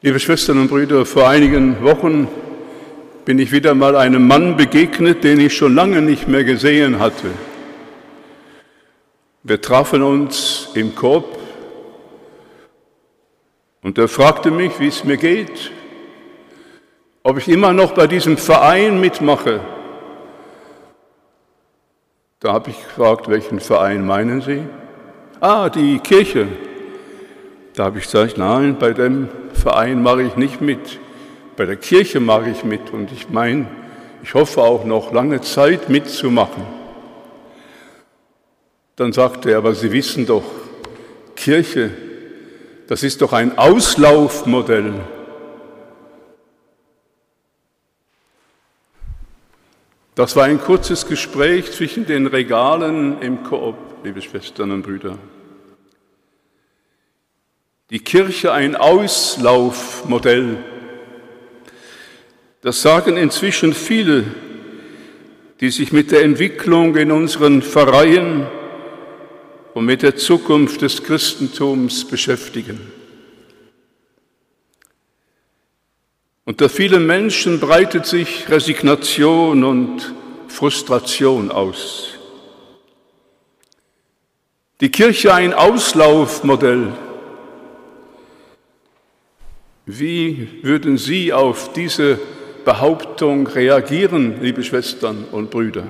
Liebe Schwestern und Brüder, vor einigen Wochen bin ich wieder mal einem Mann begegnet, den ich schon lange nicht mehr gesehen hatte. Wir trafen uns im Korb und er fragte mich, wie es mir geht, ob ich immer noch bei diesem Verein mitmache. Da habe ich gefragt, welchen Verein meinen Sie? Ah, die Kirche. Da habe ich gesagt, nein, bei dem Verein mache ich nicht mit. Bei der Kirche mache ich mit und ich meine, ich hoffe auch noch lange Zeit mitzumachen. Dann sagte er, aber Sie wissen doch, Kirche, das ist doch ein Auslaufmodell. Das war ein kurzes Gespräch zwischen den Regalen im Koop, liebe Schwestern und Brüder. Die Kirche ein Auslaufmodell. Das sagen inzwischen viele, die sich mit der Entwicklung in unseren Pfarreien und mit der Zukunft des Christentums beschäftigen. Unter vielen Menschen breitet sich Resignation und Frustration aus. Die Kirche ein Auslaufmodell. Wie würden Sie auf diese Behauptung reagieren, liebe Schwestern und Brüder?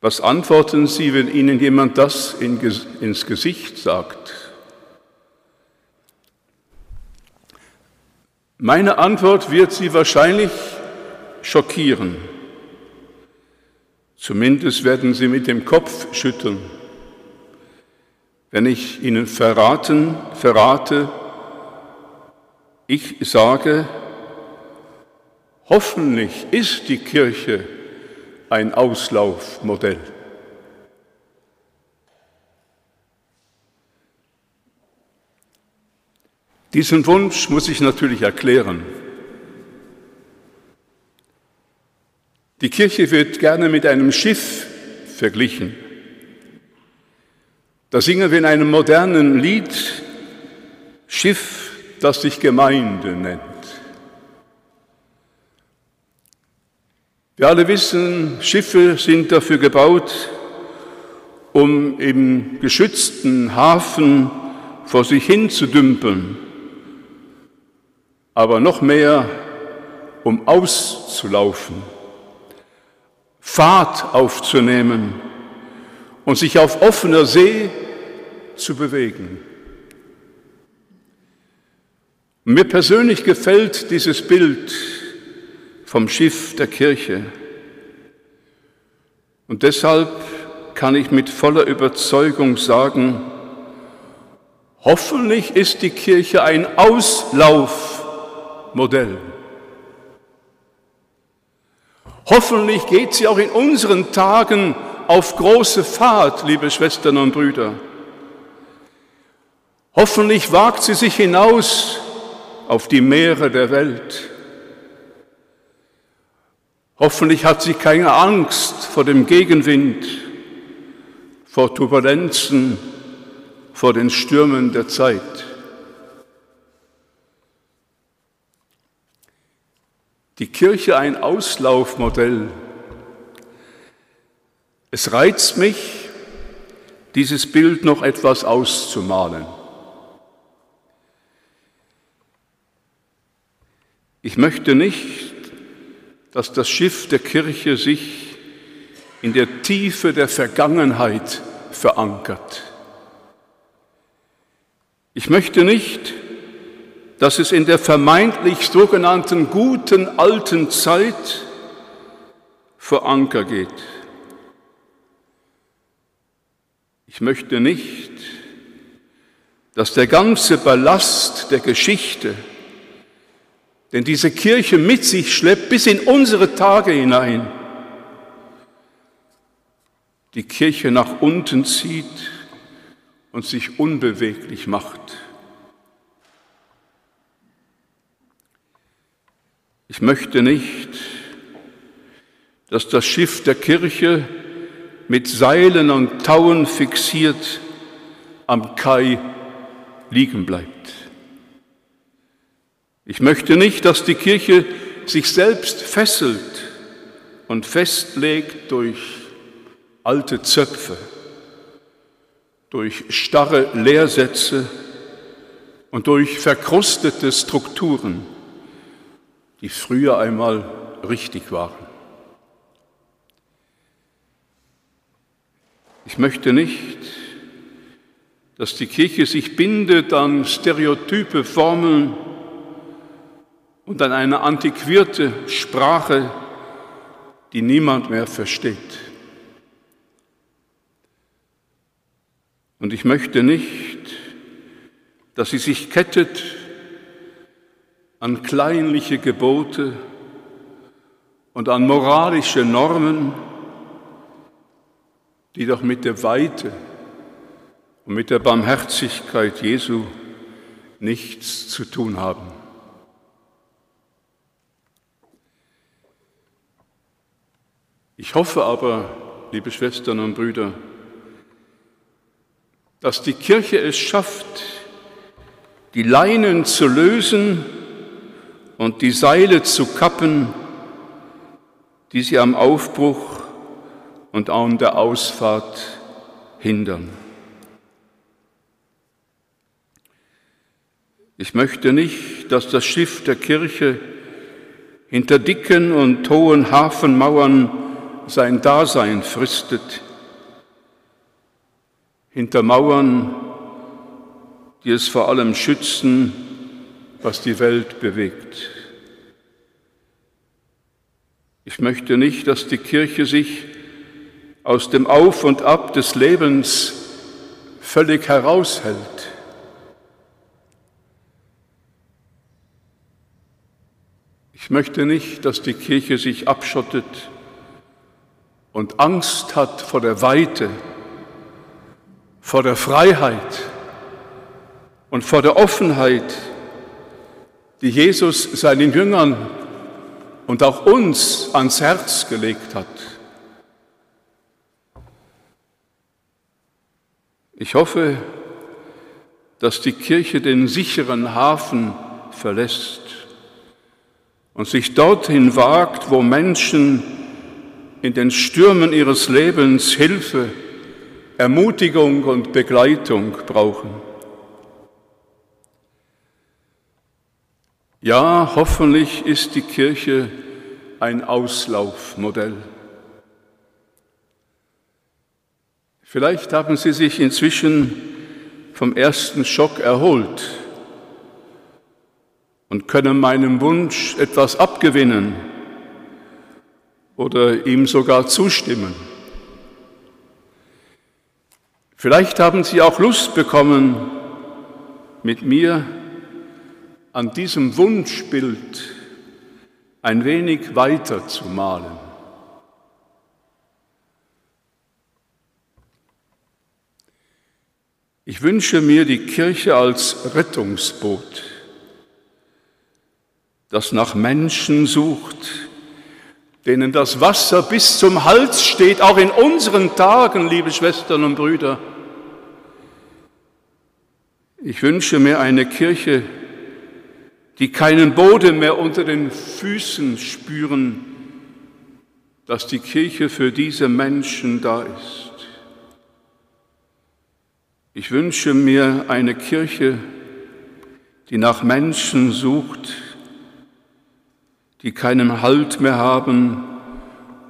Was antworten Sie, wenn Ihnen jemand das ins Gesicht sagt? Meine Antwort wird Sie wahrscheinlich schockieren. Zumindest werden Sie mit dem Kopf schütteln, wenn ich Ihnen verraten, verrate, ich sage, hoffentlich ist die Kirche ein Auslaufmodell. Diesen Wunsch muss ich natürlich erklären. Die Kirche wird gerne mit einem Schiff verglichen. Da singen wir in einem modernen Lied Schiff, das sich Gemeinde nennt. Wir alle wissen, Schiffe sind dafür gebaut, um im geschützten Hafen vor sich hin zu dümpeln aber noch mehr, um auszulaufen, Fahrt aufzunehmen und sich auf offener See zu bewegen. Mir persönlich gefällt dieses Bild vom Schiff der Kirche. Und deshalb kann ich mit voller Überzeugung sagen, hoffentlich ist die Kirche ein Auslauf Modell. Hoffentlich geht sie auch in unseren Tagen auf große Fahrt, liebe Schwestern und Brüder. Hoffentlich wagt sie sich hinaus auf die Meere der Welt. Hoffentlich hat sie keine Angst vor dem Gegenwind, vor Turbulenzen, vor den Stürmen der Zeit. die Kirche ein Auslaufmodell. Es reizt mich, dieses Bild noch etwas auszumalen. Ich möchte nicht, dass das Schiff der Kirche sich in der Tiefe der Vergangenheit verankert. Ich möchte nicht, dass es in der vermeintlich sogenannten guten alten Zeit vor Anker geht. Ich möchte nicht, dass der ganze Ballast der Geschichte, den diese Kirche mit sich schleppt, bis in unsere Tage hinein, die Kirche nach unten zieht und sich unbeweglich macht. Ich möchte nicht, dass das Schiff der Kirche mit Seilen und Tauen fixiert am Kai liegen bleibt. Ich möchte nicht, dass die Kirche sich selbst fesselt und festlegt durch alte Zöpfe, durch starre Lehrsätze und durch verkrustete Strukturen, die früher einmal richtig waren. Ich möchte nicht, dass die Kirche sich bindet an stereotype Formeln und an eine antiquierte Sprache, die niemand mehr versteht. Und ich möchte nicht, dass sie sich kettet an kleinliche Gebote und an moralische Normen, die doch mit der Weite und mit der Barmherzigkeit Jesu nichts zu tun haben. Ich hoffe aber, liebe Schwestern und Brüder, dass die Kirche es schafft, die Leinen zu lösen und die Seile zu kappen, die sie am Aufbruch und an der Ausfahrt hindern. Ich möchte nicht, dass das Schiff der Kirche hinter dicken und hohen Hafenmauern sein Dasein fristet, hinter Mauern, die es vor allem schützen, was die Welt bewegt. Ich möchte nicht, dass die Kirche sich aus dem Auf und Ab des Lebens völlig heraushält. Ich möchte nicht, dass die Kirche sich abschottet und Angst hat vor der Weite, vor der Freiheit und vor der Offenheit, die Jesus seinen Jüngern und auch uns ans Herz gelegt hat. Ich hoffe, dass die Kirche den sicheren Hafen verlässt und sich dorthin wagt, wo Menschen in den Stürmen ihres Lebens Hilfe, Ermutigung und Begleitung brauchen. Ja, hoffentlich ist die Kirche ein Auslaufmodell. Vielleicht haben Sie sich inzwischen vom ersten Schock erholt und können meinem Wunsch etwas abgewinnen oder ihm sogar zustimmen. Vielleicht haben Sie auch Lust bekommen, mit mir an diesem Wunschbild ein wenig weiter zu malen. Ich wünsche mir die Kirche als Rettungsboot, das nach Menschen sucht, denen das Wasser bis zum Hals steht, auch in unseren Tagen, liebe Schwestern und Brüder. Ich wünsche mir eine Kirche, die keinen Boden mehr unter den Füßen spüren, dass die Kirche für diese Menschen da ist. Ich wünsche mir eine Kirche, die nach Menschen sucht, die keinen Halt mehr haben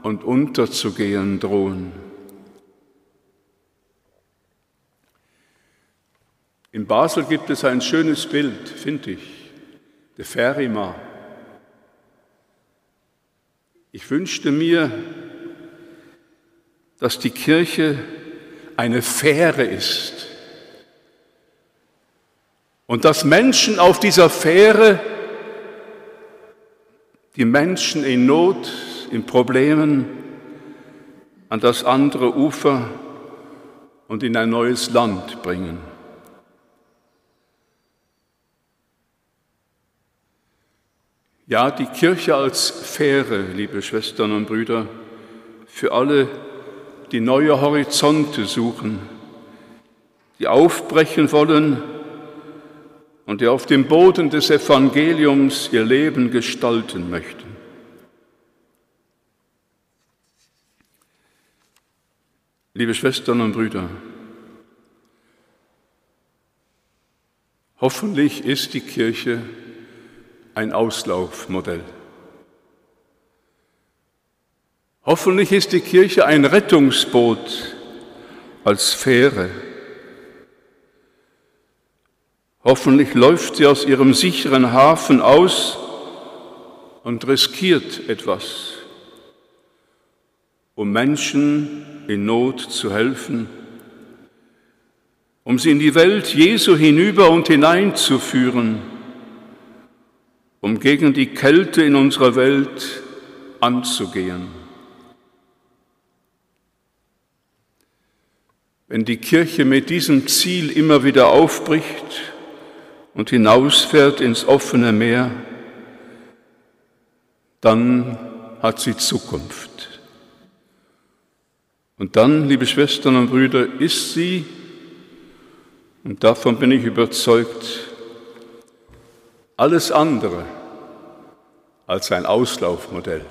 und unterzugehen drohen. In Basel gibt es ein schönes Bild, finde ich, der Ferima. Ich wünschte mir, dass die Kirche eine Fähre ist und dass Menschen auf dieser Fähre die Menschen in Not, in Problemen an das andere Ufer und in ein neues Land bringen. Ja, die Kirche als Fähre, liebe Schwestern und Brüder, für alle, die neue Horizonte suchen, die aufbrechen wollen und die auf dem Boden des Evangeliums ihr Leben gestalten möchten. Liebe Schwestern und Brüder, hoffentlich ist die Kirche ein Auslaufmodell. Hoffentlich ist die Kirche ein Rettungsboot als Fähre. Hoffentlich läuft sie aus ihrem sicheren Hafen aus und riskiert etwas, um Menschen in Not zu helfen, um sie in die Welt Jesu hinüber und hineinzuführen, um gegen die Kälte in unserer Welt anzugehen. Wenn die Kirche mit diesem Ziel immer wieder aufbricht und hinausfährt ins offene Meer, dann hat sie Zukunft. Und dann, liebe Schwestern und Brüder, ist sie, und davon bin ich überzeugt, alles andere als ein Auslaufmodell.